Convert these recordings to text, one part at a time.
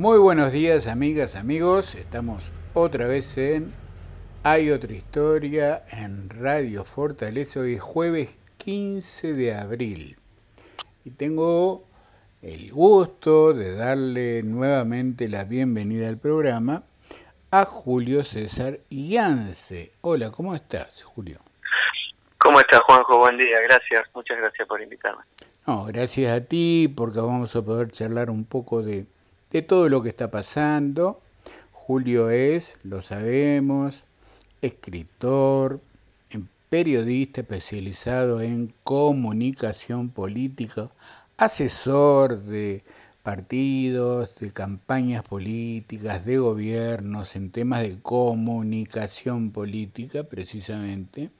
Muy buenos días amigas, amigos. Estamos otra vez en Hay otra historia en Radio Fortaleza. Hoy es jueves 15 de abril. Y tengo el gusto de darle nuevamente la bienvenida al programa a Julio César Yance. Hola, ¿cómo estás, Julio? ¿Cómo estás, Juanjo? Buen día, gracias. Muchas gracias por invitarme. No, gracias a ti porque vamos a poder charlar un poco de de todo lo que está pasando. Julio es, lo sabemos, escritor, periodista especializado en comunicación política, asesor de partidos, de campañas políticas, de gobiernos, en temas de comunicación política precisamente.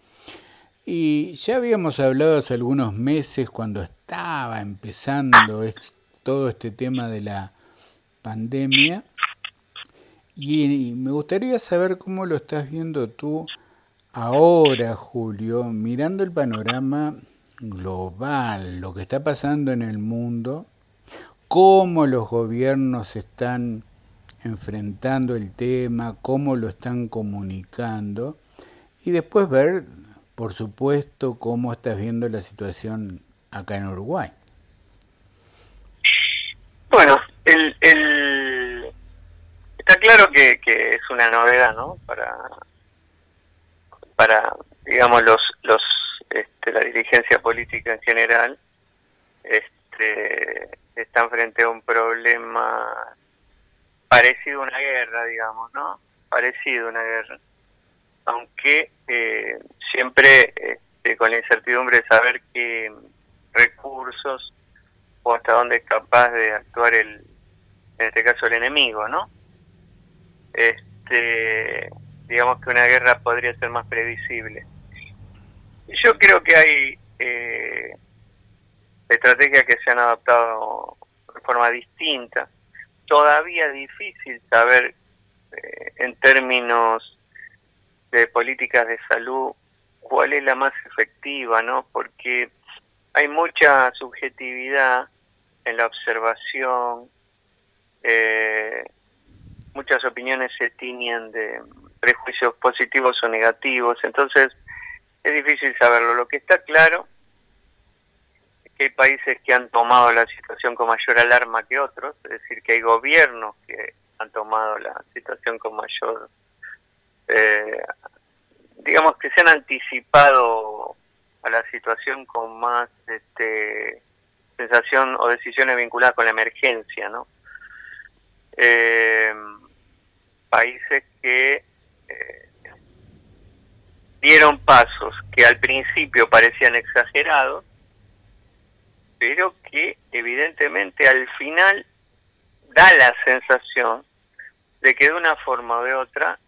Y ya habíamos hablado hace algunos meses cuando estaba empezando todo este tema de la pandemia. Y me gustaría saber cómo lo estás viendo tú ahora, Julio, mirando el panorama global, lo que está pasando en el mundo, cómo los gobiernos están enfrentando el tema, cómo lo están comunicando, y después ver, por supuesto, cómo estás viendo la situación acá en Uruguay. Bueno, el, que, que es una novedad, ¿no? Para, para digamos, los, los, este, la dirigencia política en general, este, están frente a un problema parecido a una guerra, digamos, ¿no? Parecido a una guerra. Aunque eh, siempre este, con la incertidumbre de saber qué recursos o hasta dónde es capaz de actuar el, en este caso el enemigo, ¿no? Este, digamos que una guerra podría ser más previsible. Yo creo que hay eh, estrategias que se han adaptado de forma distinta. Todavía difícil saber eh, en términos de políticas de salud cuál es la más efectiva, ¿no? Porque hay mucha subjetividad en la observación, eh, muchas opiniones se tiñen de prejuicios positivos o negativos, entonces es difícil saberlo. Lo que está claro es que hay países que han tomado la situación con mayor alarma que otros, es decir, que hay gobiernos que han tomado la situación con mayor, eh, digamos que se han anticipado a la situación con más este, sensación o decisiones vinculadas con la emergencia, ¿no? Eh, países que eh, dieron pasos que al principio parecían exagerados, pero que evidentemente al final da la sensación de que de una forma o de otra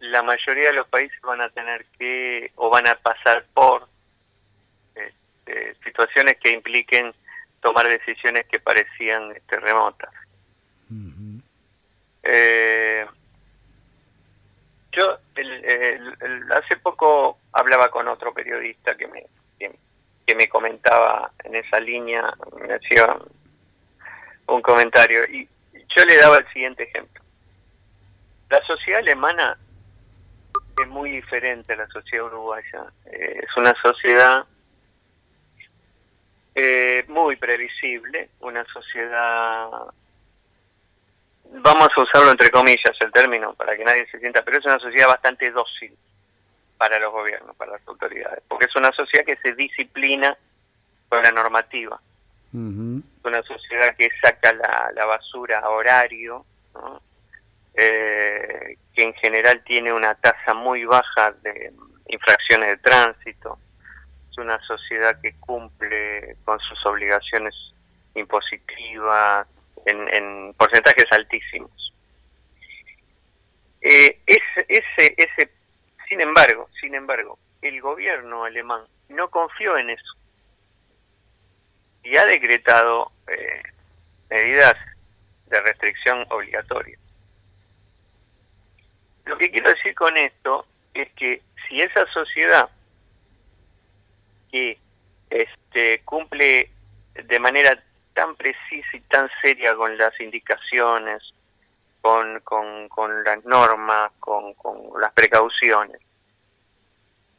la mayoría de los países van a tener que o van a pasar por este, situaciones que impliquen tomar decisiones que parecían este, remotas. Eh, yo hace poco hablaba con otro periodista que me, que, me comentaba en esa línea, me hacía un comentario y yo le daba el siguiente ejemplo. La sociedad alemana es muy diferente a la sociedad uruguaya. Eh, es una sociedad eh, muy previsible, una sociedad vamos a usarlo entre comillas el término para que nadie se sienta, pero es una sociedad bastante dócil para los gobiernos, para las autoridades, porque es una sociedad que se disciplina con la normativa. Es una sociedad que saca la, basura a horario, eh, que en general tiene una tasa muy baja de infracciones de tránsito. Es una sociedad que cumple con sus obligaciones impositivas, en, porcentajes altísimos. Eh, ese, sin embargo, sin embargo, el gobierno alemán no confió en eso y ha decretado eh, medidas de restricción obligatoria. Lo que quiero decir con esto es que si esa sociedad que este, cumple de manera tan precisa y tan seria con las indicaciones con, las normas, con, las precauciones,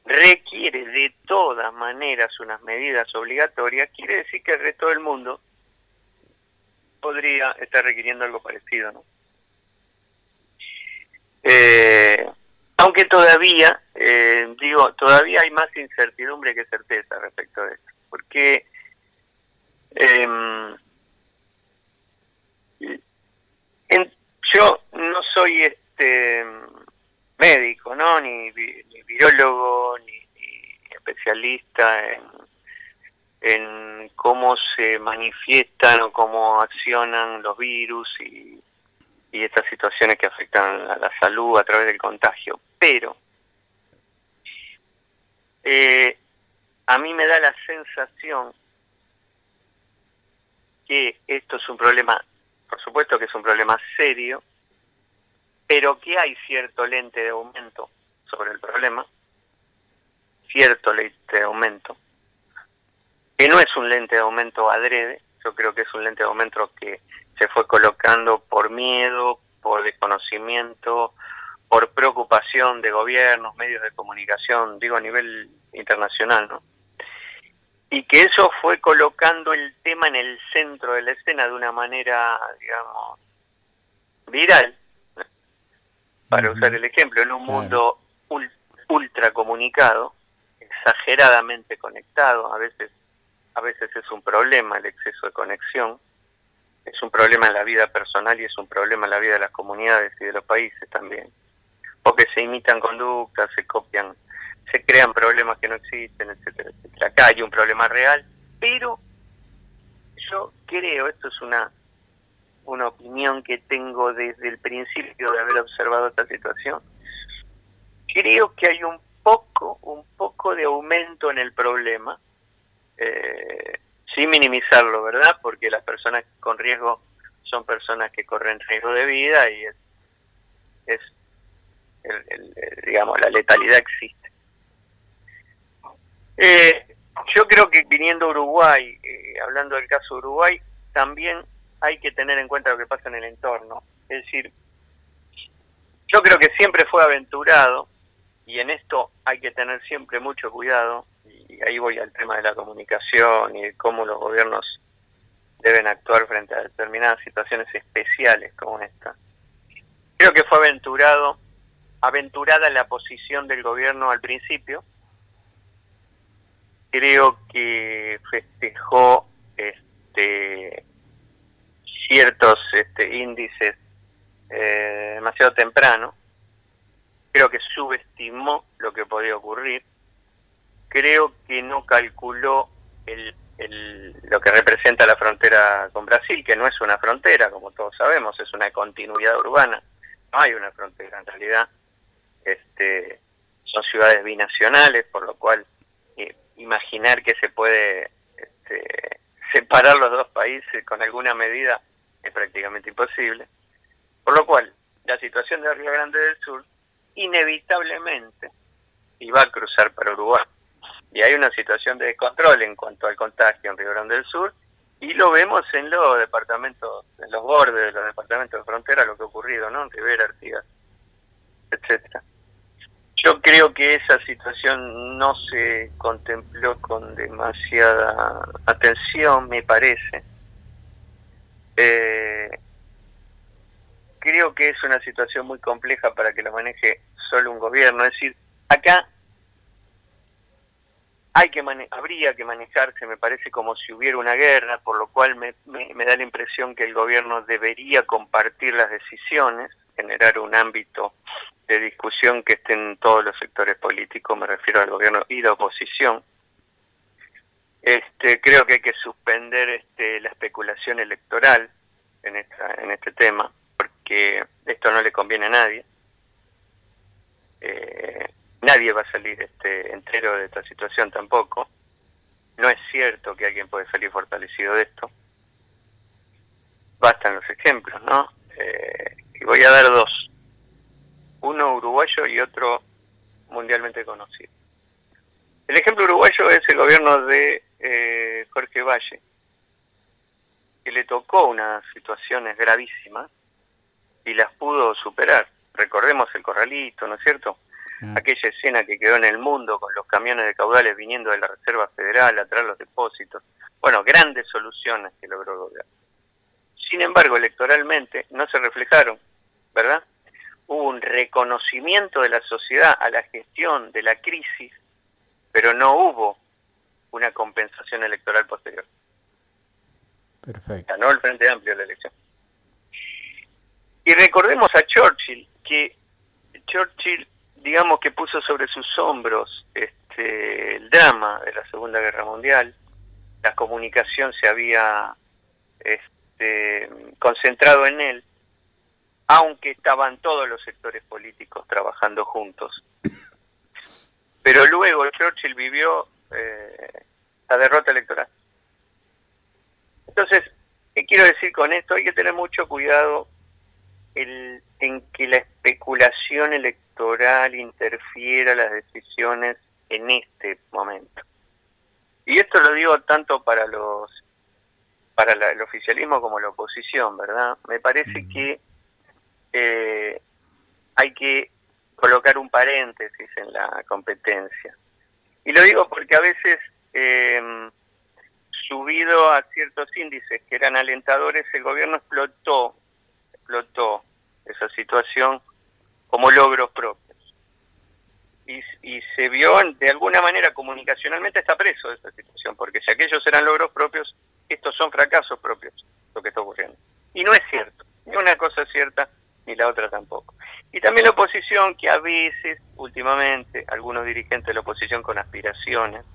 requiere de todas maneras unas medidas obligatorias, quiere decir que el resto del mundo podría estar requiriendo algo parecido, ¿no? Eh, aunque todavía, eh, digo, todavía hay más incertidumbre que certeza respecto a esto, porque em, yo no soy este médico, ¿no? Ni, ni virólogo, ni, especialista en, en cómo se manifiestan o cómo accionan los virus y, y estas situaciones que afectan a la salud a través del contagio. Pero eh, a mí me da la sensación que esto es un problema, por supuesto que es un problema serio, pero que hay cierto lente de aumento sobre el problema, cierto lente de aumento, que no es un lente de aumento adrede, yo creo que es un lente de aumento que se fue colocando por miedo, por desconocimiento, por preocupación de gobiernos, medios de comunicación, digo a nivel internacional, ¿no? Y que eso fue colocando el tema en el centro de la escena de una manera, digamos, viral, para usar el ejemplo, en un mundo ultra comunicado, exageradamente conectado, a veces, a veces es un problema el exceso de conexión, es un problema en la vida personal y es un problema en la vida de las comunidades y de los países también. Porque se imitan conductas, se copian, se crean problemas que no existen, etcétera, etcétera. Acá hay un problema real, pero yo creo, esto es una, una opinión que tengo desde el principio de haber observado esta situación, creo que hay un poco, un poco de aumento en el problema, eh, sin minimizarlo, ¿verdad? Porque las personas con riesgo son personas que corren riesgo de vida y es, es digamos, la letalidad existe. Eh, yo creo que viniendo a Uruguay, eh, hablando del caso de Uruguay, también hay que tener en cuenta lo que pasa en el entorno. Es decir, yo creo que siempre fue aventurado, y en esto hay que tener siempre mucho cuidado, y ahí voy al tema de la comunicación y de cómo los gobiernos deben actuar frente a determinadas situaciones especiales como esta. Creo que fue aventurado, aventurada la posición del gobierno al principio. Creo que festejó este, ciertos este, índices eh, demasiado temprano. Creo que subestimó lo que podía ocurrir creo que no calculó el, lo que representa la frontera con Brasil, que no es una frontera, como todos sabemos, es una continuidad urbana, no hay una frontera en realidad, este, son ciudades binacionales, por lo cual imaginar que se puede este, separar los dos países con alguna medida es prácticamente imposible, por lo cual la situación de Río Grande del Sur inevitablemente iba a cruzar para Uruguay y hay una situación de descontrol en cuanto al contagio en Río Grande del Sur y lo vemos en los departamentos, en los bordes de los departamentos de frontera, lo que ha ocurrido, ¿no? En Rivera, Artigas, etcétera. Yo creo que esa situación no se contempló con demasiada atención, me parece. Eh, creo que es una situación muy compleja para que lo maneje solo un gobierno. Es decir, acá hay que habría que manejarse, me parece, como si hubiera una guerra, por lo cual me, me, da la impresión que el gobierno debería compartir las decisiones, generar un ámbito de discusión que esté en todos los sectores políticos, me refiero al gobierno y la oposición. Este, creo que hay que suspender este, la especulación electoral en, esta, en este tema, porque esto no le conviene a nadie. Eh, Nadie va a salir este, entero de esta situación tampoco. No es cierto que alguien puede salir fortalecido de esto. Bastan los ejemplos, ¿no? Eh, y voy a dar dos. Uno uruguayo y otro mundialmente conocido. El ejemplo uruguayo es el gobierno de eh, Jorge Valle, que le tocó unas situaciones gravísimas y las superar. Recordemos el corralito, ¿no es cierto? Ah. Aquella escena que quedó en el mundo con los camiones de caudales viniendo de la Reserva Federal a traer los depósitos. Bueno, grandes soluciones que logró gobierno. Sin embargo, electoralmente no se reflejaron, ¿verdad? Hubo un reconocimiento de la sociedad a la gestión de la crisis, pero no hubo una compensación electoral posterior. Perfecto. Ganó el Frente Amplio la elección. Y recordemos a Churchill, que Churchill, digamos que puso sobre sus hombros este, el drama de la Segunda Guerra Mundial, la comunicación se había este, concentrado en él, aunque estaban todos los sectores políticos trabajando juntos. Pero luego Churchill vivió eh, la derrota electoral. Entonces, ¿qué quiero decir con esto? Hay que tener mucho cuidado el, en que la especulación electoral interfiera las decisiones en este momento. Y esto lo digo tanto para los para el oficialismo como la oposición, ¿verdad? Me parece que eh, hay que colocar un paréntesis en la competencia. Y lo digo porque a veces, eh, subido a ciertos índices que eran alentadores, el gobierno explotó explotó esa situación como logros propios. Y, y, se vio de alguna manera comunicacionalmente está preso de esa situación, porque si aquellos eran logros propios, estos son fracasos propios, lo que está ocurriendo. Y no es cierto, ni una cosa es cierta, ni la otra tampoco. Y también la oposición, que a veces, últimamente, algunos dirigentes de la oposición con aspiraciones,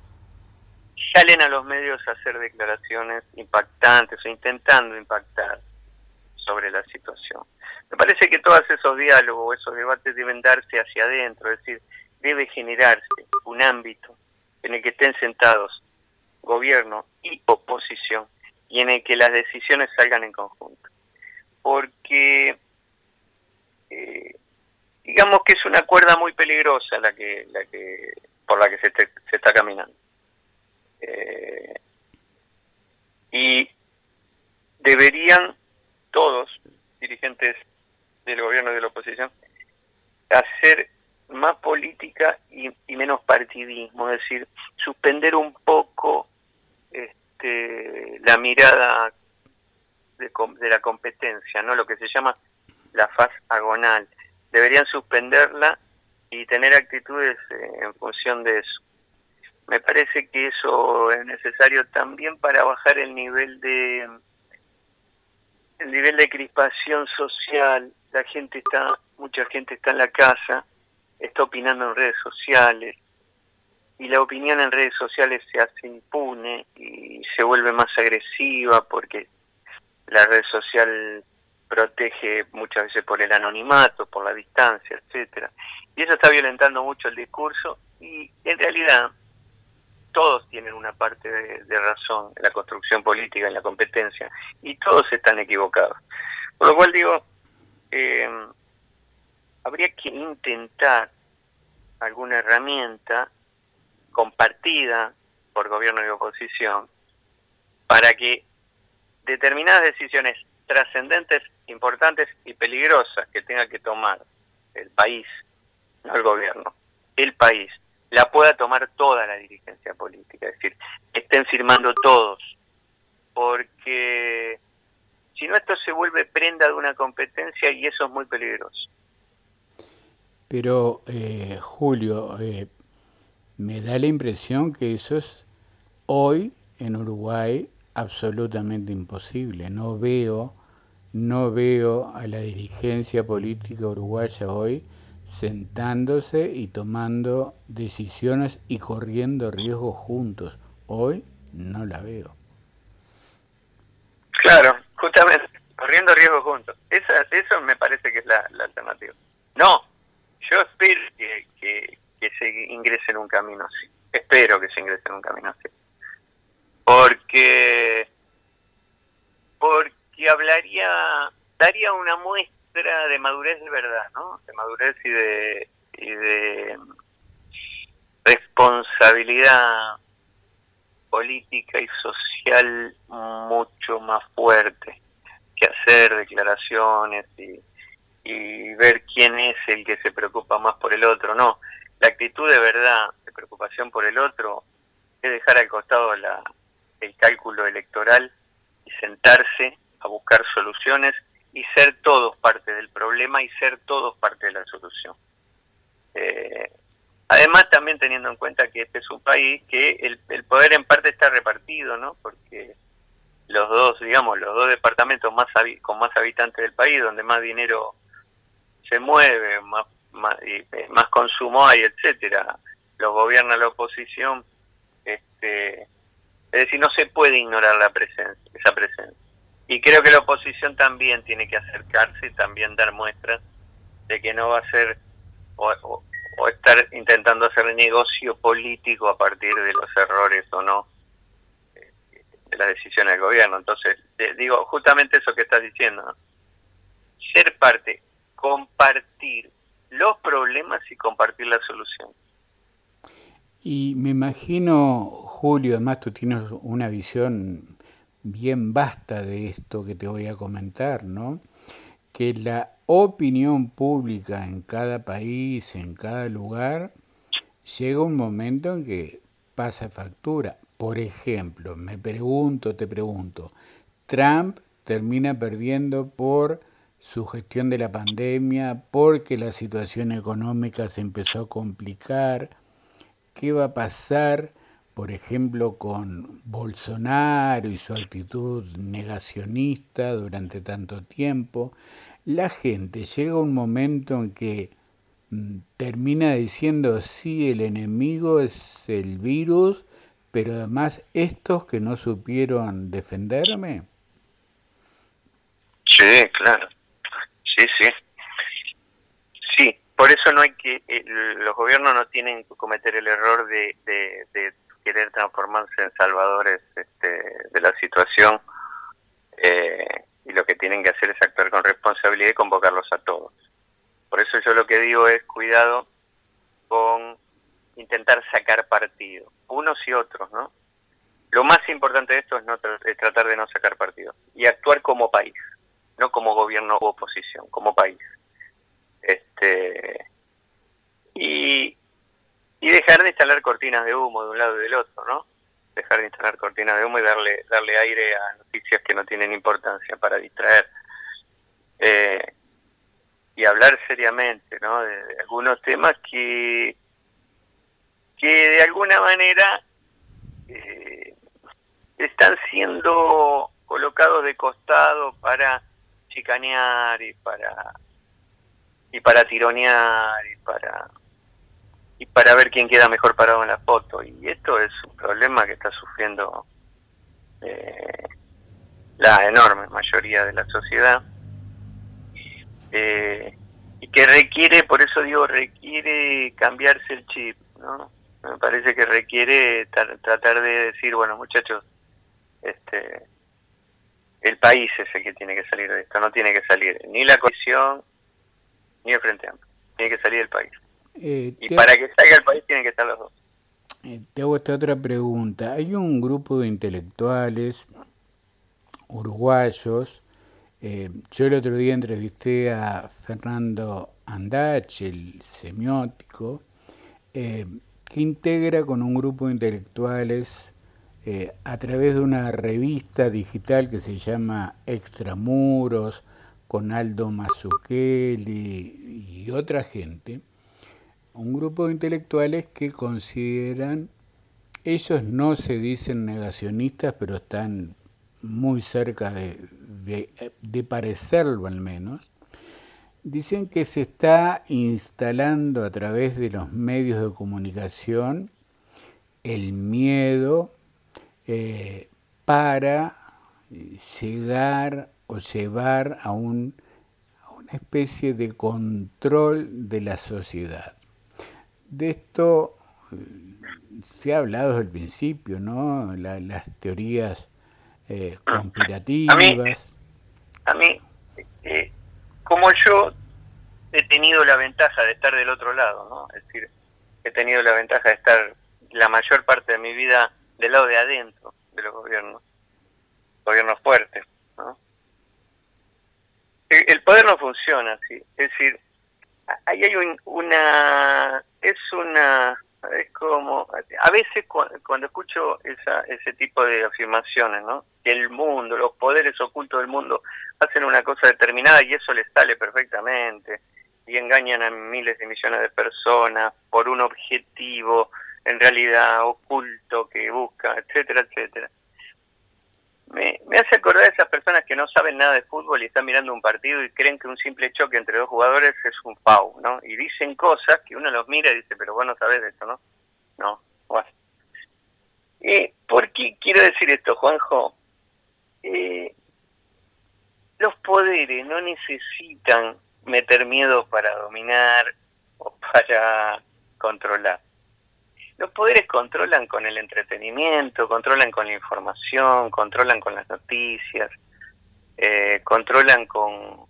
salen a los medios a hacer declaraciones impactantes o intentando impactar sobre la situación. Me parece que todos esos diálogos, esos debates deben darse hacia adentro, es decir, debe generarse un ámbito en el que estén sentados gobierno y oposición y en el que las decisiones salgan en conjunto. Porque eh, digamos que es una cuerda muy peligrosa la que, la que por la que se, se está caminando. Eh, y deberían todos, dirigentes del gobierno y de la oposición, hacer más política y, menos partidismo, es decir, suspender un poco este, la mirada de, la competencia, no lo que se llama la faz agonal. Deberían suspenderla y tener actitudes eh, en función de eso. Me parece que eso es necesario también para bajar el nivel de el nivel de crispación social, la gente está, mucha gente está en la casa, está opinando en redes sociales, y la opinión en redes sociales se hace impune y se vuelve más agresiva porque la red social protege muchas veces por el anonimato, por la distancia, etcétera. Y eso está violentando mucho el discurso y en realidad todos tienen una parte de, razón en la construcción política, en la competencia, y todos están equivocados. Por lo cual digo, eh, habría que intentar alguna herramienta compartida por gobierno y oposición para que determinadas decisiones trascendentes, importantes y peligrosas que tenga que tomar el país, no el gobierno, el país, la pueda tomar toda la dirigencia política, es decir, estén firmando todos, porque si no esto se vuelve prenda de una competencia y eso es muy peligroso. Pero, eh, Julio, eh, me da la impresión que eso es hoy en Uruguay absolutamente imposible. No veo, no veo a la dirigencia política uruguaya hoy sentándose y tomando decisiones y corriendo riesgos juntos. Hoy no la veo. Claro, justamente, corriendo riesgos juntos. Esa, eso me parece que es la, alternativa. No, yo espero que, que, se ingrese en un camino así. Espero que se ingrese en un camino así. Porque, porque hablaría, daría una muestra de madurez de verdad, ¿no? De madurez y de, y de responsabilidad política y social mucho más fuerte que hacer declaraciones y, y ver quién es el que se preocupa más por el otro. No, la actitud de verdad, de preocupación por el otro, es dejar al costado la, el cálculo electoral y sentarse a buscar soluciones y ser todos parte del problema y ser todos parte de la solución. Eh, además, también teniendo en cuenta que este es un país que el, el poder en parte está repartido, ¿no? Porque los dos, digamos, los dos departamentos más con más habitantes del país, donde más dinero se mueve, más, más, eh, más consumo hay, etcétera, los gobierna la oposición, este, es decir, no se puede ignorar la presencia, esa presencia. Y creo que la oposición también tiene que acercarse y también dar muestras de que no va a ser o, estar intentando hacer negocio político a partir de los errores o no de las decisiones del gobierno. Entonces, digo, justamente eso que estás diciendo, ser parte, compartir los problemas y compartir la solución. Y me imagino, Julio, además tú tienes una visión bien vasta de esto que te voy a comentar, ¿no? Que la opinión pública en cada país, en cada lugar, llega un momento en que pasa factura. Por ejemplo, me pregunto, te pregunto, Trump termina perdiendo por su gestión de la pandemia, porque la situación económica se empezó a complicar. ¿Qué va a pasar, por ejemplo, con Bolsonaro y su actitud negacionista durante tanto tiempo? La gente llega a un momento en que mm, termina diciendo, sí, el enemigo es el virus, pero además estos que no supieron defenderme. Sí, claro. Sí, sí. Sí, por eso no hay que, eh, los gobiernos no tienen que cometer el error de, de, querer transformarse en salvadores este, de la situación eh, y lo que tienen que hacer es actuar con responsabilidad y convocarlos a todos. Por eso yo lo que digo es cuidado con intentar sacar partido, unos y otros, ¿no? Lo más importante de esto es, no es tratar de no sacar partido y actuar como país, no como gobierno u oposición, como país. Este y, y dejar de instalar cortinas de humo de un lado y del otro, ¿no? Dejar de instalar cortinas de humo y darle darle aire a noticias que no tienen importancia para distraer. Eh, y hablar seriamente, ¿no? de algunos temas que que de alguna manera eh, están siendo colocados de costado para chicanear y para y para tironear y para y para ver quién queda mejor parado en la foto. Y esto es un problema que está sufriendo eh, la enorme mayoría de la sociedad. Eh, y que requiere por eso digo requiere cambiarse el chip no me parece que requiere tratar de decir, bueno, muchachos, este el país es el que tiene que salir de esto, no tiene que salir ni la coalición ni el Frente Amplio, tiene que salir el país. Eh, y para que salga el país tienen que estar los dos. Eh, te hago esta otra pregunta. Hay un grupo de intelectuales uruguayos. Eh, yo el otro día entrevisté a Fernando Andach, el semiótico, que integra con un grupo de intelectuales a través de una revista digital que se llama Extramuros, con Aldo Mazzucchelli y otra gente, un grupo de intelectuales que consideran, ellos no se dicen negacionistas, pero están muy cerca de, parecerlo al menos, Dicen que se está instalando a través de los medios de comunicación el miedo eh, para llegar o llevar a una especie de control de la sociedad. De esto eh, se ha hablado desde el principio, ¿no? las teorías eh, conspirativas. A mí, como yo he tenido la ventaja de estar del otro lado, ¿no? Es decir, he tenido la ventaja de estar la mayor parte de mi vida del lado de adentro de los gobiernos, gobiernos fuertes, ¿no? el poder no funciona así. Es decir, ahí hay una, es una, es como, a veces cuando, escucho esa, ese tipo de afirmaciones, ¿no? Que el mundo, los poderes ocultos del mundo hacen una cosa determinada y eso les sale perfectamente y engañan a miles de millones de personas por un objetivo en realidad oculto que busca, etcétera, etcétera me, hace acordar a esas personas que no saben nada de fútbol y están mirando un partido y creen que un simple choque entre dos jugadores es un FAU, ¿no? Y dicen cosas que uno los mira y dice, pero vos no sabés de esto, ¿no? No, bueno. ¿Por qué quiero decir esto, Juanjo? Eh, los poderes no necesitan meter miedo para dominar o para controlar. Los poderes controlan con el entretenimiento, controlan con la información, controlan con las noticias, eh, controlan con,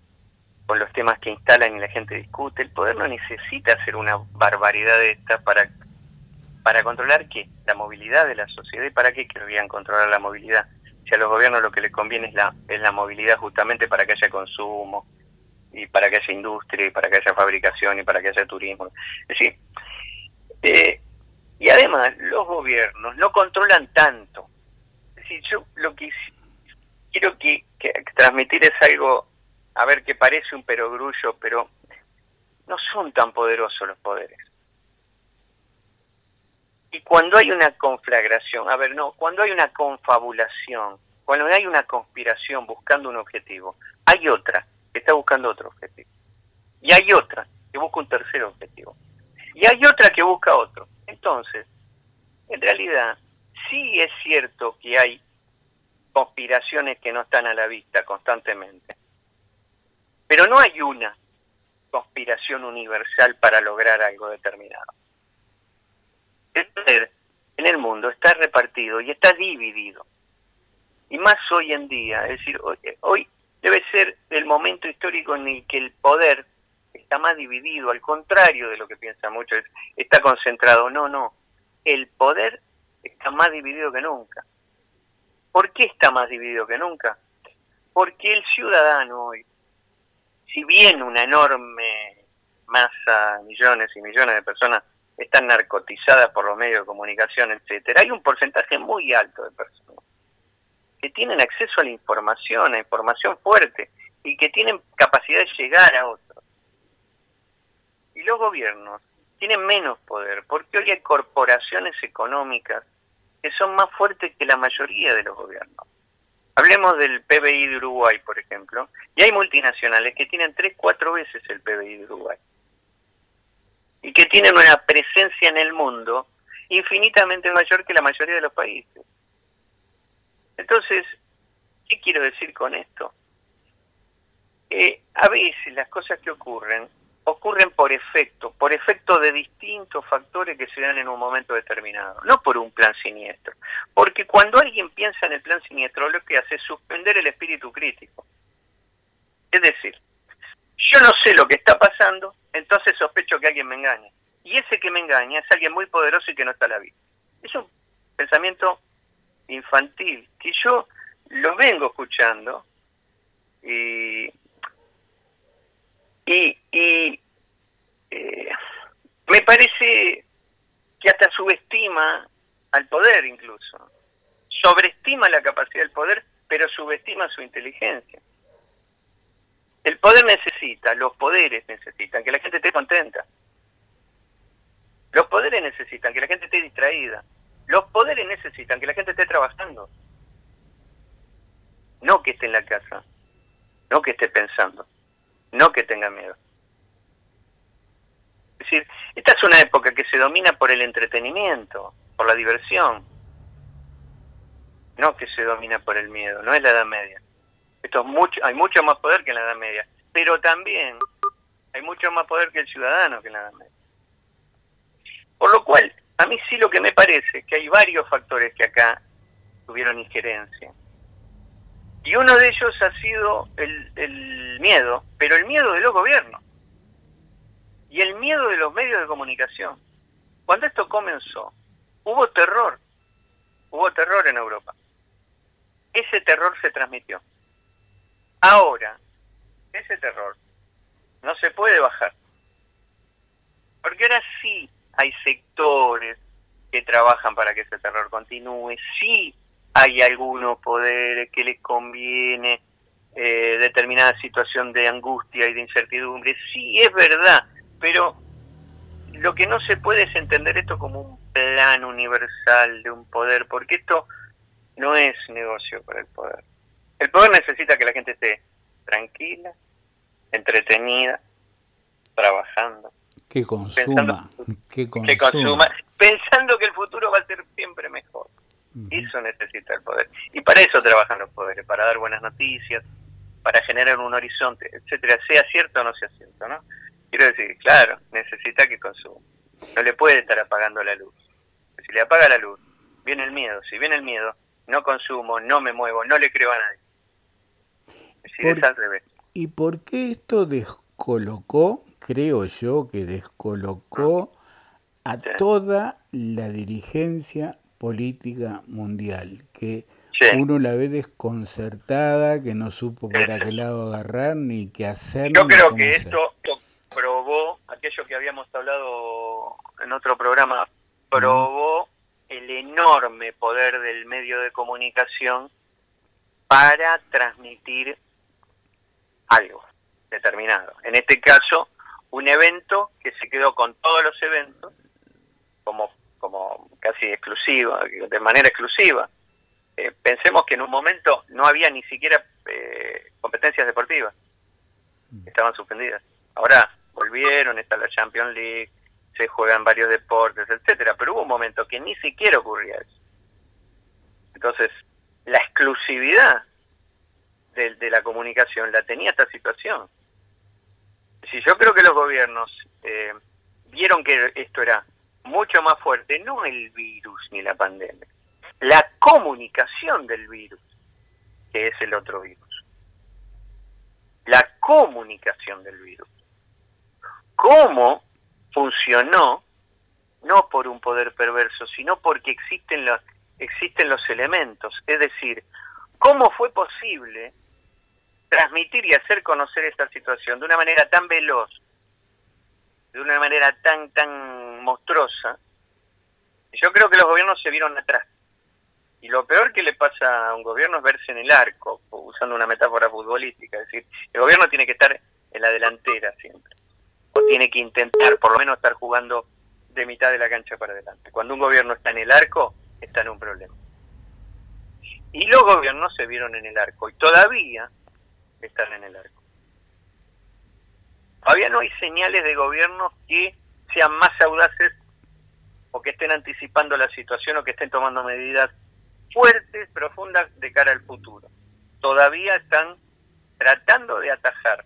los temas que instalan y la gente discute. El poder no necesita hacer una barbaridad de esta para, para controlar qué? La movilidad de la sociedad. ¿Y para qué querrían controlar la movilidad? Si a los gobiernos lo que les conviene es la, es la movilidad justamente para que haya consumo y para que haya industria y para que haya fabricación y para que haya turismo. Es decir, eh, y además, los gobiernos no controlan tanto. Es decir, yo lo que quiero que, transmitir es algo, a ver, que parece un perogrullo, pero no son tan poderosos los poderes. Y cuando hay una conflagración, a ver, no, cuando hay una confabulación, cuando hay una conspiración buscando un objetivo, hay otra que está buscando otro objetivo. Y hay otra que busca un tercer objetivo. Y hay otra que busca otro. Entonces, en realidad, sí es cierto que hay conspiraciones que no están a la vista constantemente, pero no hay una conspiración universal para lograr algo determinado. El poder en el mundo está repartido y está dividido. Y más hoy en día, es decir, hoy debe ser el momento histórico en el que el poder está más dividido, al contrario de lo que piensan muchos, está concentrado. No, no, el poder está más dividido que nunca. ¿Por qué está más dividido que nunca? Porque el ciudadano hoy, si bien una enorme masa, millones y millones de personas están narcotizadas por los medios de comunicación, etcétera, hay un porcentaje muy alto de personas que tienen acceso a la información, a información fuerte y que tienen capacidad de llegar a otros y los gobiernos tienen menos poder, porque hoy hay corporaciones económicas que son más fuertes que la mayoría de los gobiernos. Hablemos del PBI de Uruguay, por ejemplo, y hay multinacionales que tienen tres, cuatro veces el PBI de Uruguay y que tienen una presencia en el mundo infinitamente mayor que la mayoría de los países. Entonces, ¿qué quiero decir con esto? Eh, a veces las cosas que ocurren ocurren por efecto, por efecto de distintos factores que se dan en un momento determinado, no por un plan siniestro. Porque cuando alguien piensa en el plan siniestro, lo que hace es suspender el espíritu crítico. Es decir, yo no sé lo que está pasando, entonces sospecho que alguien me engaña. Y ese que me engaña es alguien muy poderoso y que no está a la vista. Es un pensamiento infantil que yo lo vengo escuchando y y, eh, me parece que hasta subestima al poder incluso, sobreestima la capacidad del poder, pero subestima su inteligencia. El poder necesita, los poderes necesitan que la gente esté contenta. Los poderes necesitan que la gente esté distraída. Los poderes necesitan que la gente esté trabajando. No que esté en la casa, no que esté pensando no que tenga miedo. Es decir, esta es una época que se domina por el entretenimiento, por la diversión, no que se domina por el miedo, no es la Edad Media. Esto es mucho, hay mucho más poder que en la Edad Media, pero también hay mucho más poder que el ciudadano que en la Edad Media. Por lo cual, a mí sí lo que me parece es que hay varios factores que acá tuvieron injerencia. Y uno de ellos ha sido el, miedo, pero el miedo de los gobiernos y el miedo de los medios de comunicación. Cuando esto comenzó, hubo terror, hubo terror en Europa. Ese terror se transmitió. Ahora, ese terror no se puede bajar. Porque ahora sí hay sectores que trabajan para que ese terror continúe, sí hay algunos poderes que les conviene eh, determinada situación de angustia y de incertidumbre, sí es verdad, pero lo que no se puede es entender esto como un plan universal de un poder, porque esto no es negocio para el poder. El poder necesita que la gente esté tranquila, entretenida, trabajando. Que consuma, que consuma. pensando que el futuro va a ser siempre mejor. Eso necesita el poder. Y para eso trabajan los poderes, para dar buenas noticias, para generar un horizonte, etcétera, sea cierto o no sea cierto, ¿no? Quiero decir, claro, necesita que consuma. No le puede estar apagando la luz. Si le apaga la luz, viene el miedo. Si viene el miedo, no consumo, no me muevo, no le creo a nadie. Es decir, es al revés. ¿Y por qué esto descolocó, creo yo, que descolocó a toda la dirigencia política mundial? Que uno la ve desconcertada, que no supo para qué lado agarrar ni qué hacer. Yo creo que esto, probó aquello que habíamos hablado en otro programa, probó el enorme poder del medio de comunicación para transmitir algo determinado. En este caso, un evento que se quedó con todos los eventos como, como casi exclusiva, de manera exclusiva. Eh, pensemos que en un momento no había ni siquiera eh, competencias deportivas, mm. estaban suspendidas. Ahora volvieron, está la Champions League, se juegan varios deportes, etcétera, pero hubo un momento que ni siquiera ocurría eso. Entonces, la exclusividad de, de la comunicación la tenía esta situación. Si yo creo que los gobiernos eh, vieron que esto era mucho más fuerte, no el virus ni la pandemia, la comunicación del virus, que es el otro virus. La comunicación del virus. ¿Cómo funcionó? No por un poder perverso, sino porque existen los, existen los elementos. Es decir, ¿cómo fue posible transmitir y hacer conocer esta situación de una manera tan veloz, de una manera tan, tan monstruosa? Yo creo que los gobiernos se vieron atrás y lo peor que le pasa a un gobierno es verse en el arco, usando una metáfora futbolística. Es decir, el gobierno tiene que estar en la delantera siempre. O tiene que intentar por lo menos estar jugando de mitad de la cancha para adelante. Cuando un gobierno está en el arco, está en un problema. Y los gobiernos se vieron en el arco y todavía están en el arco. Todavía no hay señales de gobiernos que sean más audaces o que estén anticipando la situación o que estén tomando medidas fuertes, profundas de cara al futuro. Todavía están tratando de atajar.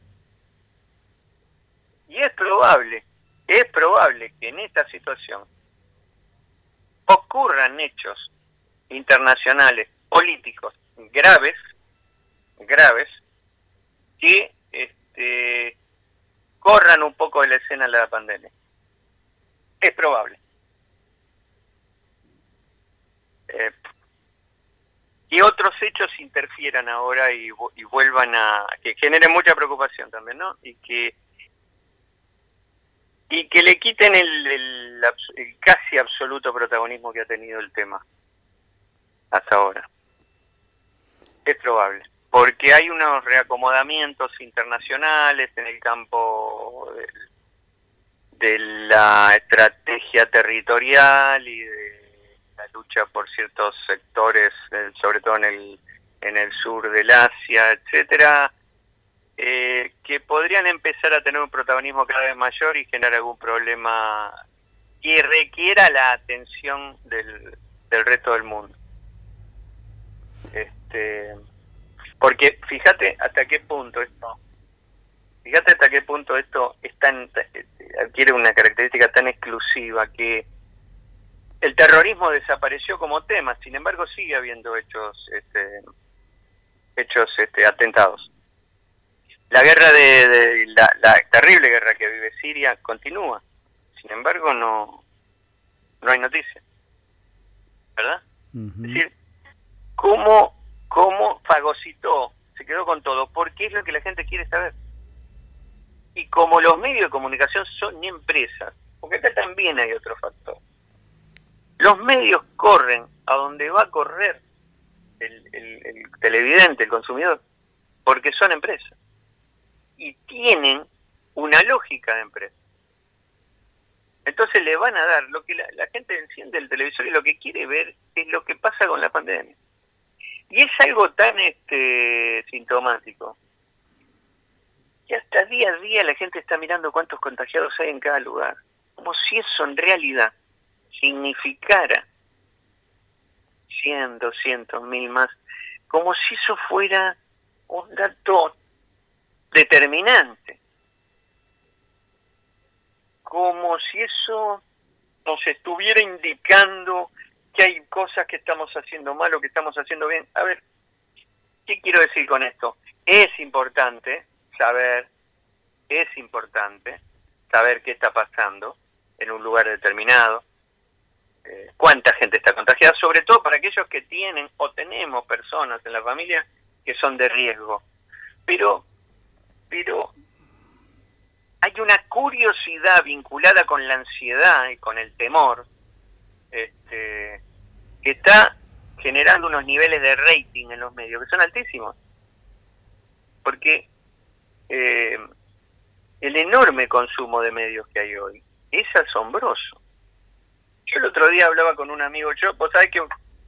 Y es probable, es probable que en esta situación ocurran hechos internacionales, políticos graves, graves, que este, corran un poco de la escena de la pandemia. Es probable. Eh, otros hechos interfieran ahora y, vuelvan a que generen mucha preocupación también no y que y que le quiten el, casi absoluto protagonismo que ha tenido el tema hasta ahora es probable porque hay unos reacomodamientos internacionales en el campo de la estrategia territorial y de lucha por ciertos sectores, sobre todo en el, en el sur del Asia, etcétera, eh, que podrían empezar a tener un protagonismo cada vez mayor y generar algún problema que requiera la atención del, del resto del mundo. Este, porque fíjate hasta qué punto esto, fíjate hasta qué punto esto es tan, adquiere una característica tan exclusiva que el terrorismo desapareció como tema, sin embargo sigue habiendo hechos, este, hechos este, atentados. La guerra de, la, terrible guerra que vive Siria continúa, sin embargo no, no hay noticias, ¿verdad? Es decir, ¿cómo, ¿cómo fagocitó? Se quedó con todo, porque es lo que la gente quiere saber. Y como los medios de comunicación son empresas, porque acá también hay otro factor, los medios corren a donde va a correr el, el televidente, el consumidor, porque son empresas. Y tienen una lógica de empresa. Entonces le van a dar lo que la, gente enciende el televisor y lo que quiere ver es lo que pasa con la pandemia. Y es algo tan este sintomático que hasta día a día la gente está mirando cuántos contagiados hay en cada lugar, como si eso en realidad significara 100, 200, mil más, como si eso fuera un dato determinante como si eso nos estuviera indicando que hay cosas que estamos haciendo mal o que estamos haciendo bien. A ver, ¿qué quiero decir con esto? Es importante saber, es importante saber qué está pasando en un lugar determinado, eh, cuánta gente está contagiada, sobre todo para aquellos que tienen o tenemos personas en la familia que son de riesgo. Pero, pero hay una curiosidad vinculada con la ansiedad y con el temor este, que está generando unos niveles de rating en los medios que son altísimos. Porque eh, el enorme consumo de medios que hay hoy es asombroso. Yo el otro día hablaba con un amigo, yo, vos sabés que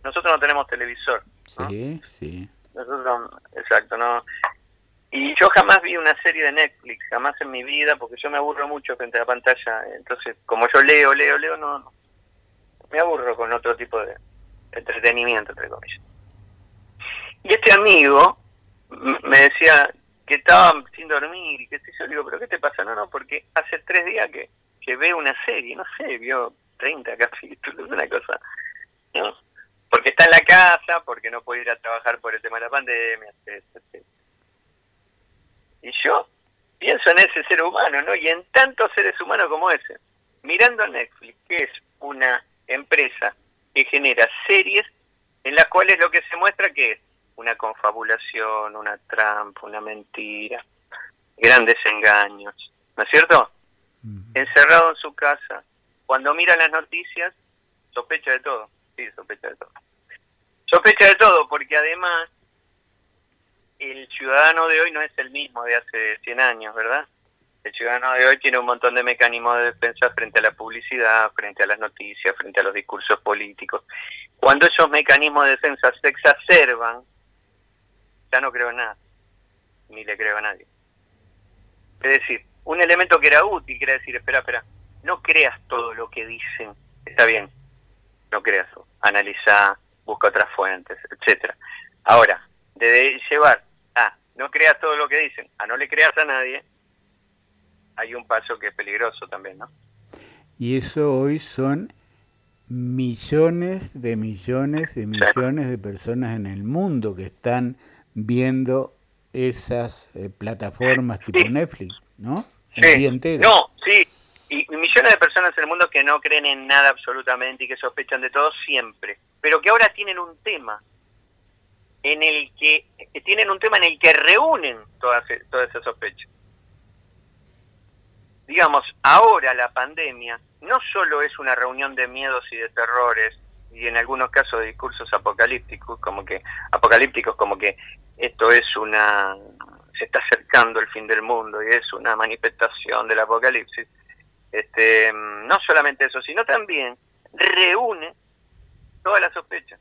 nosotros no tenemos televisor. Sí, sí. Nosotros, exacto, no. Y yo jamás vi una serie de Netflix, jamás en mi vida, porque yo me aburro mucho frente a la pantalla. Entonces, como yo leo, leo, leo, no, me aburro con otro tipo de entretenimiento, entre comillas. Y este amigo me decía que estaba sin dormir y que sé yo, digo, pero ¿qué te pasa? No, no, porque hace tres días que, que veo una serie, no sé, vio 30 capítulos, una cosa, ¿no? Porque está en la casa, porque no puede ir a trabajar por el tema de la pandemia, etc. Y yo pienso en ese ser humano, ¿no? Y en tantos seres humanos como ese. Mirando Netflix, que es una empresa que genera series en las cuales lo que se muestra que es una confabulación, una trampa, una mentira, grandes engaños, ¿no es cierto? Encerrado en su casa, cuando mira las noticias, sospecha de todo, sí, sospecha de todo. Sospecha de todo porque además el ciudadano de hoy no es el mismo de hace 100 años, ¿verdad? El ciudadano de hoy tiene un montón de mecanismos de defensa frente a la publicidad, frente a las noticias, frente a los discursos políticos. Cuando esos mecanismos de defensa se exacerban, ya no creo en nada, ni le creo a nadie. Es decir, un elemento que era útil, que era decir, espera, espera, no creas todo lo que dicen, está bien, no creas, analiza, busca otras fuentes, etcétera. Ahora, de llevar a no creas todo lo que dicen, a no le creas a nadie, hay un paso que es peligroso también, ¿no? Y eso hoy son millones de millones de millones de personas en el mundo que están viendo esas eh, plataformas tipo Netflix, ¿no? Sí. No, sí. Y millones de personas en el mundo que no creen en nada absolutamente y que sospechan de todo siempre, pero que ahora tienen un tema en el que, tienen un tema en el que reúnen todas, todas esas sospechas. Digamos, ahora la pandemia no solo es una reunión de miedos y de terrores y en algunos casos de discursos apocalípticos, como que apocalípticos como que esto es una se está acercando el fin del mundo y es una manifestación del apocalipsis. Este, no solamente eso, sino también reúne todas las sospechas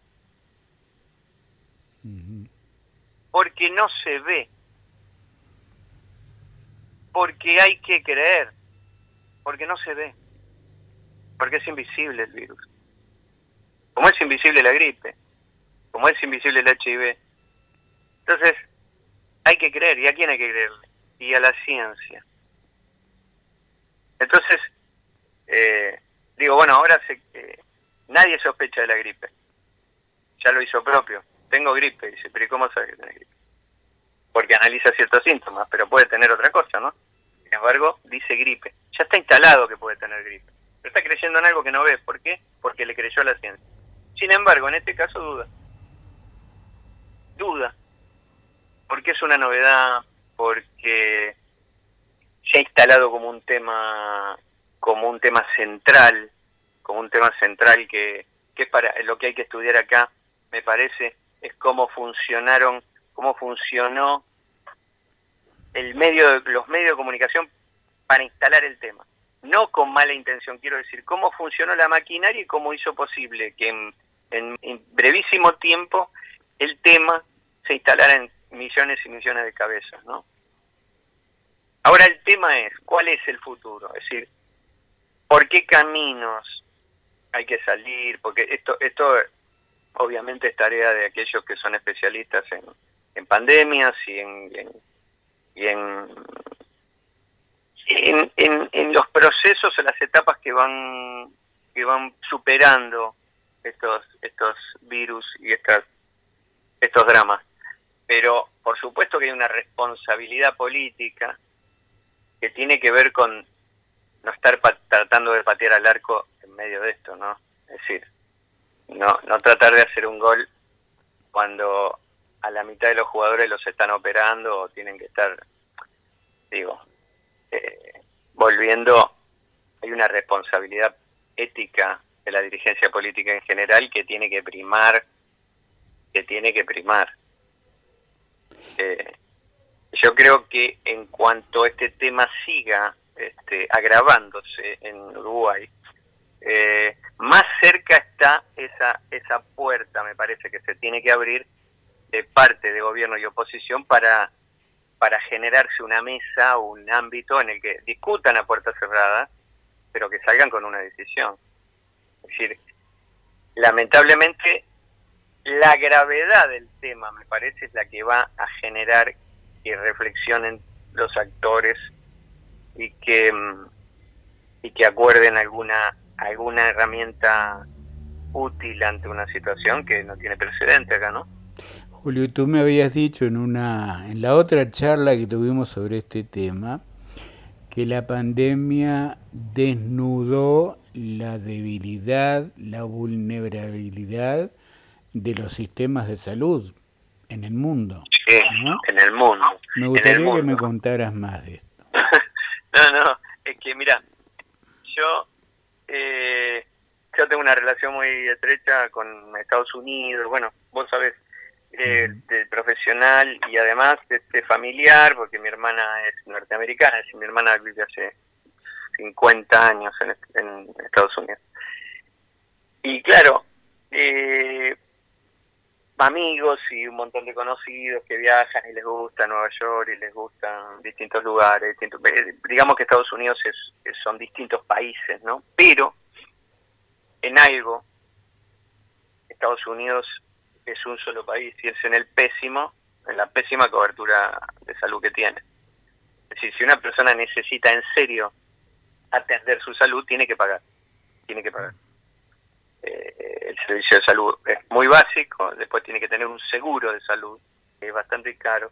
porque no se ve, porque hay que creer, porque no se ve, porque es invisible el virus. Como es invisible la gripe, como es invisible el HIV. Entonces, hay que creer, ¿y a quién hay que creerle? Y a la ciencia. Entonces, eh, digo, bueno, ahora se, eh, nadie sospecha de la gripe. Ya lo hizo propio tengo gripe. Dice, pero ¿y cómo sabe que tiene gripe? Porque analiza ciertos síntomas, pero puede tener otra cosa, ¿no? Sin embargo, dice gripe. Ya está instalado que puede tener gripe. Pero está creyendo en algo que no ve. ¿Por qué? Porque le creyó a la ciencia. Sin embargo, en este caso duda. Duda. Porque es una novedad, porque se ha instalado como un tema como un tema central, como un tema central que, que es para lo que hay que estudiar acá, me parece, es cómo funcionaron, cómo funcionó el medio, los medios de comunicación para instalar el tema. No con mala intención, quiero decir, cómo funcionó la maquinaria y cómo hizo posible que en, en brevísimo tiempo el tema se instalara en millones y millones de cabezas, ¿no? Ahora el tema es, ¿cuál es el futuro? Es decir, ¿por qué caminos hay que salir? Porque esto, esto obviamente es tarea de aquellos que son especialistas en, en pandemias y en, en, en, en, los procesos, en las etapas que van que van superando estos estos virus y estas estos dramas. Pero por supuesto que hay una responsabilidad política que tiene que ver con no estar tratando de patear al arco en medio de esto, ¿no? Es decir, no, no tratar de hacer un gol cuando a la mitad de los jugadores los están operando o tienen que estar, digo, eh, volviendo, hay una responsabilidad ética de la dirigencia política en general que tiene que primar, que tiene que primar. Eh, yo creo que en cuanto este tema siga este, agravándose en Uruguay, eh, más cerca está esa, esa puerta, me parece, que se tiene que abrir de parte de gobierno y oposición para, para generarse una mesa, un ámbito en el que discutan a puerta cerrada, pero que salgan con una decisión. Es decir, lamentablemente la gravedad del tema, me parece, es la que va a generar que reflexionen los actores y que mm, y que acuerden alguna alguna herramienta útil ante una situación que no tiene precedente acá, ¿no? Julio, tú me habías dicho en una en la otra charla que tuvimos sobre este tema que la pandemia desnudó la debilidad, la vulnerabilidad de los sistemas de salud en el mundo. Sí, en el mundo. Me gustaría que me contaras más de esto. no, no, es que mira, yo eh, yo tengo una relación muy estrecha con Estados Unidos, bueno, vos sabés, eh, de profesional y además este familiar, porque mi hermana es norteamericana, es mi hermana vive hace 50 años en, en Estados Unidos. Y claro, eh, amigos y un montón de conocidos que viajan y les gusta Nueva York y les gustan distintos lugares, distintos, eh, digamos que Estados Unidos es, son distintos países, ¿no? Pero en algo Estados Unidos es un solo país y es en el pésimo, en la pésima cobertura de salud que tiene. Es decir, si una persona necesita en serio atender su salud, tiene que pagar, tiene que pagar. Eh, el servicio de salud es muy básico, después tiene que tener un seguro de salud, que es bastante caro,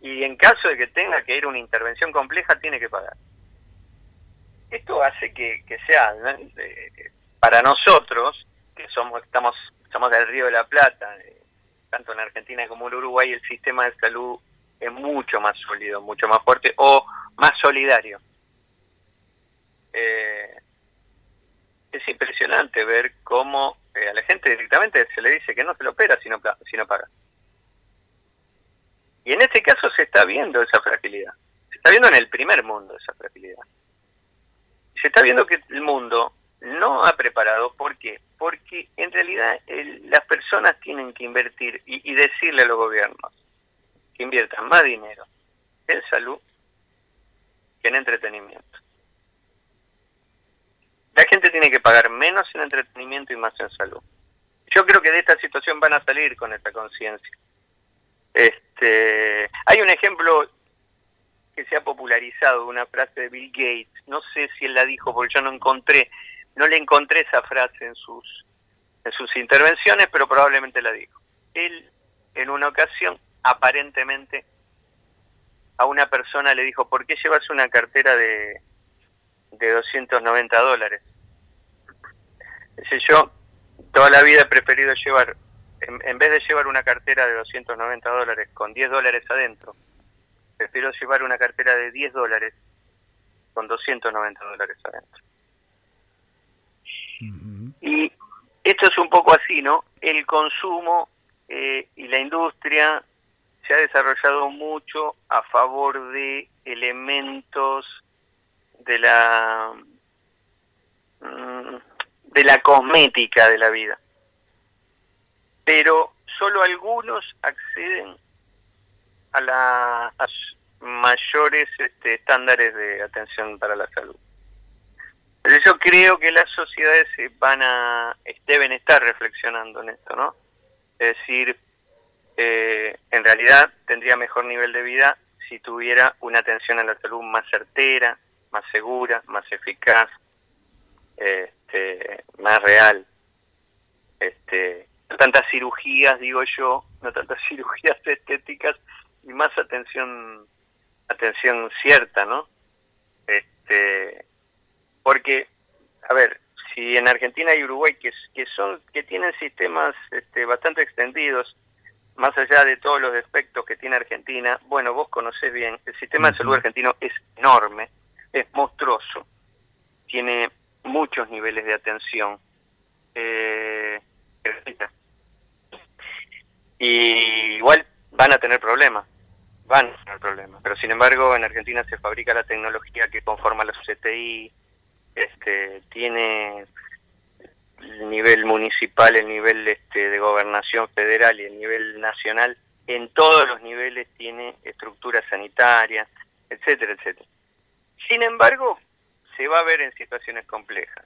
y en caso de que tenga que ir a una intervención compleja, tiene que pagar. Esto hace que, sea, para nosotros, que somos estamos, estamos del Río de la Plata, eh, tanto en Argentina como en Uruguay, el sistema de salud es mucho más sólido, mucho más fuerte o más solidario. Eh, es impresionante ver cómo eh, a la gente directamente se le dice que no se lo opera si no, si no paga. Y en este caso se está viendo esa fragilidad. Se está viendo en el primer mundo esa fragilidad. Se está viendo que el mundo no ha preparado. ¿Por qué? Porque en realidad las personas tienen que invertir y decirle a los gobiernos que inviertan más dinero en salud que en entretenimiento. La gente tiene que pagar menos en entretenimiento y más en salud. Yo creo que de esta situación van a salir con esta conciencia. Este, hay un ejemplo que se ha popularizado, una frase de Bill Gates. No sé si él la dijo porque yo no encontré, no le encontré esa frase en sus en sus intervenciones, pero probablemente la dijo. Él en una ocasión aparentemente a una persona le dijo, ¿por qué llevas una cartera de, de 290 dólares? yo toda la vida he preferido llevar, en, vez de llevar una cartera de 290 dólares con 10 dólares adentro, prefiero llevar una cartera de 10 dólares con 290 dólares adentro. Y esto es un poco así, ¿no? El consumo eh, y la industria se ha desarrollado mucho a favor de elementos de la mm, de la cosmética de la vida. Pero solo algunos acceden a, las mayores este, estándares de atención para la salud. Pero yo creo que las sociedades van a deben estar reflexionando en esto, ¿no? Es decir, eh, en realidad tendría mejor nivel de vida si tuviera una atención a la salud más certera, más segura, más eficaz, este, más real. Este, no tantas cirugías, digo yo, no tantas cirugías estéticas y más atención atención cierta, ¿no? Este, porque, a ver, si en Argentina y Uruguay que, que son que tienen sistemas este, bastante extendidos, más allá de todos los defectos que tiene Argentina, bueno, vos conocés bien, el sistema de salud argentino es enorme, es monstruoso, tiene muchos niveles de atención. Eh, y igual van a tener problemas, van a tener problemas, pero sin embargo en Argentina se fabrica la tecnología que conforma la CTI, este, tiene el nivel municipal, el nivel este, de gobernación federal y el nivel nacional, en todos los niveles tiene estructuras sanitarias, etcétera, etcétera. Sin embargo, se va a ver en situaciones complejas.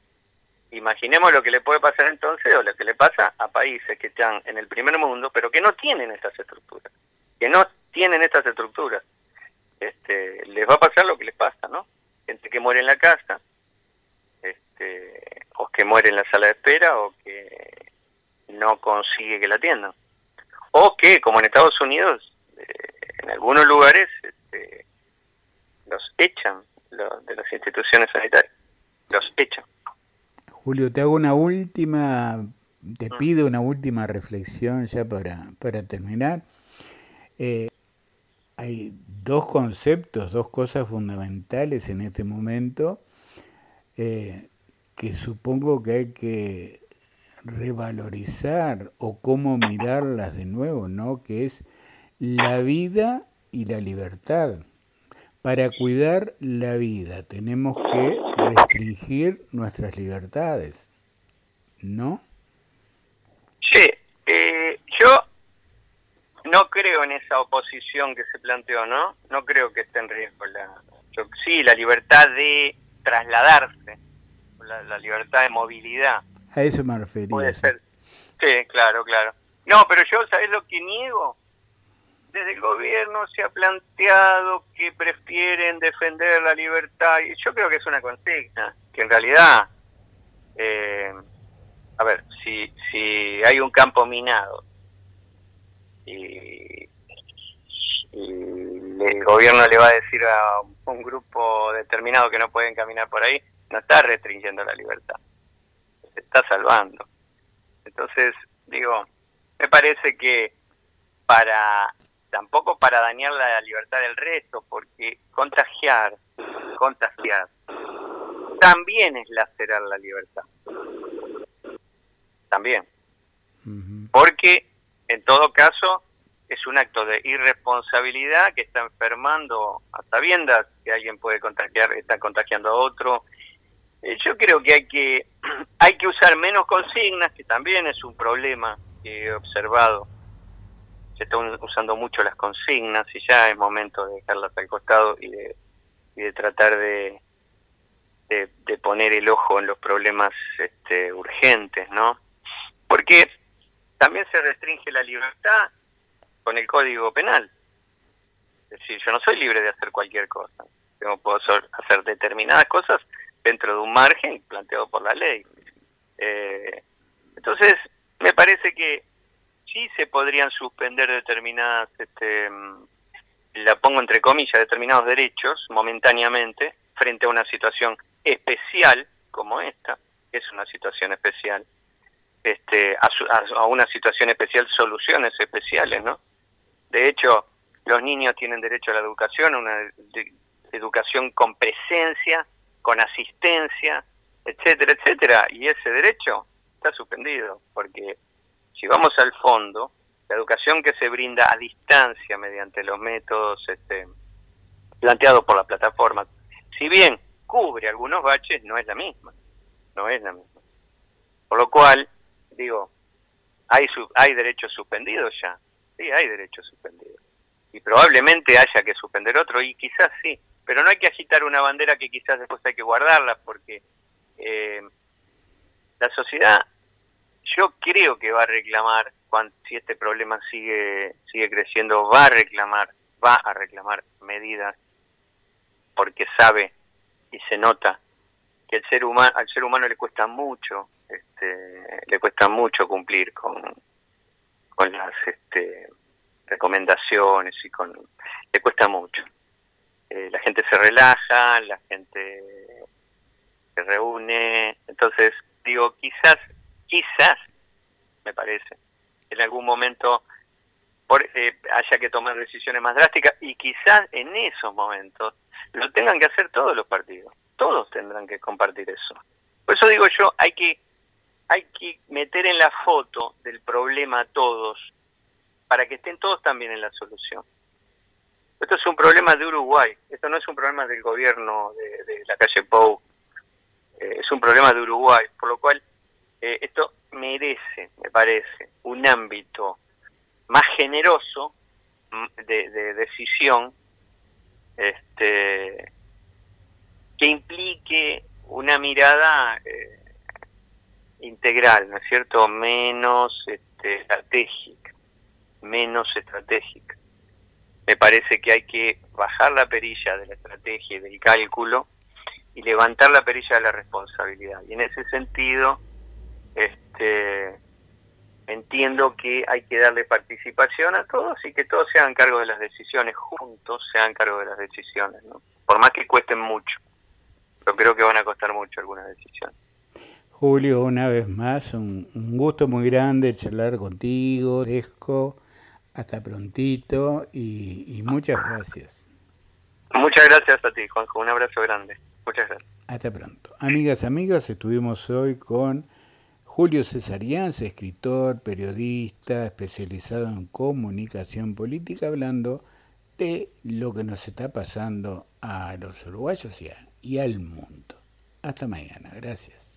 Imaginemos lo que le puede pasar entonces o lo que le pasa a países que están en el primer mundo, pero que no tienen estas estructuras, que no tienen estas estructuras. Este, les va a pasar lo que les pasa, ¿no? Gente que muere en la casa, este, o que muere en la sala de espera, o que no consigue que la atiendan. O que, como en Estados Unidos, eh, en algunos lugares este, los echan de las instituciones sanitarias, los echan. Julio, te hago una última, te mm. pido una última reflexión ya para, para terminar. Eh, hay dos conceptos, dos cosas fundamentales en este momento eh, que supongo que hay que revalorizar o cómo mirarlas de nuevo, ¿no? Que es la vida y la libertad. Para cuidar la vida tenemos que restringir nuestras libertades, ¿no? Sí, eh, yo no creo en esa oposición que se planteó, ¿no? No creo que esté en riesgo la... sí, la libertad de trasladarse, la, libertad de movilidad. A eso me refería. Puede ser. Sí, claro, claro. No, pero yo, ¿sabes lo que niego? Desde el gobierno se ha planteado que prefieren defender la libertad y yo creo que es una consigna, que en realidad, eh, a ver, si, si hay un campo minado y, el gobierno le va a decir a un grupo determinado que no pueden caminar por ahí, no está restringiendo la libertad, se está salvando. Entonces, digo, me parece que para tampoco para dañar la libertad del resto, porque contagiar, contagiar, también es lacerar la libertad. También. Porque, en todo caso, es un acto de irresponsabilidad que está enfermando a sabiendas que alguien puede contagiar, está contagiando a otro. Eh, yo creo que hay que hay que usar menos consignas, que también es un problema que he observado se están usando mucho las consignas y ya es momento de dejarlas al costado y de, tratar de, de, poner el ojo en los problemas este, urgentes, ¿no? Porque también se restringe la libertad con el Código Penal. Es decir, yo no soy libre de hacer cualquier cosa. Yo puedo hacer determinadas cosas dentro de un margen planteado por la ley. Eh, entonces, me parece que sí se podrían suspender determinadas, este, mm, la pongo entre comillas, determinados derechos momentáneamente frente a una situación especial como esta, es una situación especial, este, a, una situación especial soluciones especiales, ¿no? De hecho, los niños tienen derecho a la educación, una, educación con presencia, con asistencia, etcétera, etcétera, y ese derecho está suspendido, porque si vamos al fondo, la educación que se brinda a distancia mediante los métodos este, planteados por la plataforma, si bien cubre algunos baches, no es la misma, no es la misma. Por lo cual, digo, hay, hay derechos suspendidos ya, sí, hay derechos suspendidos. Y probablemente haya que suspender otro, y quizás sí, pero no hay que agitar una bandera que quizás después hay que guardarla, porque eh, la sociedad, yo creo que va a reclamar, cuando, si este problema sigue, sigue creciendo, va a reclamar, va a reclamar medidas, porque sabe y se nota que el ser humano, al ser humano le cuesta mucho, este, le cuesta mucho cumplir con, con las este, recomendaciones y con, le cuesta mucho. Eh, la gente se relaja, la gente se reúne, entonces digo, quizás, quizás, me parece, en algún momento eh, haya que tomar decisiones más drásticas y quizás en esos momentos lo tengan que hacer todos los partidos, todos tendrán que compartir eso. Por eso digo yo, hay que hay que meter en la foto del problema a todos para que estén todos también en la solución. Esto es un problema de Uruguay, esto no es un problema del gobierno de, la calle Pou, eh, es un problema de Uruguay, por lo cual eh, esto merece, me parece, un ámbito más generoso mm, de decisión este, que implique una mirada eh, integral, ¿no es cierto? Menos este, estratégica, menos estratégica. Me parece que hay que bajar la perilla de la estrategia y del cálculo y levantar la perilla de la responsabilidad. Y en ese sentido, este, entiendo que hay que darle participación a todos y que todos se hagan cargo de las decisiones, juntos se hagan cargo de las decisiones, ¿no? por más que cuesten mucho. Pero creo que van a costar mucho algunas decisiones. Julio, una vez más, un, gusto muy grande charlar contigo, Desco. Hasta prontito y, y muchas gracias. Muchas gracias a ti, Juanjo. Un abrazo grande. Muchas gracias. Hasta pronto. Amigas, amigas, estuvimos hoy con Julio Cesarians, escritor, periodista, especializado en comunicación política, hablando de lo que nos está pasando a los uruguayos y al mundo. Hasta mañana, gracias.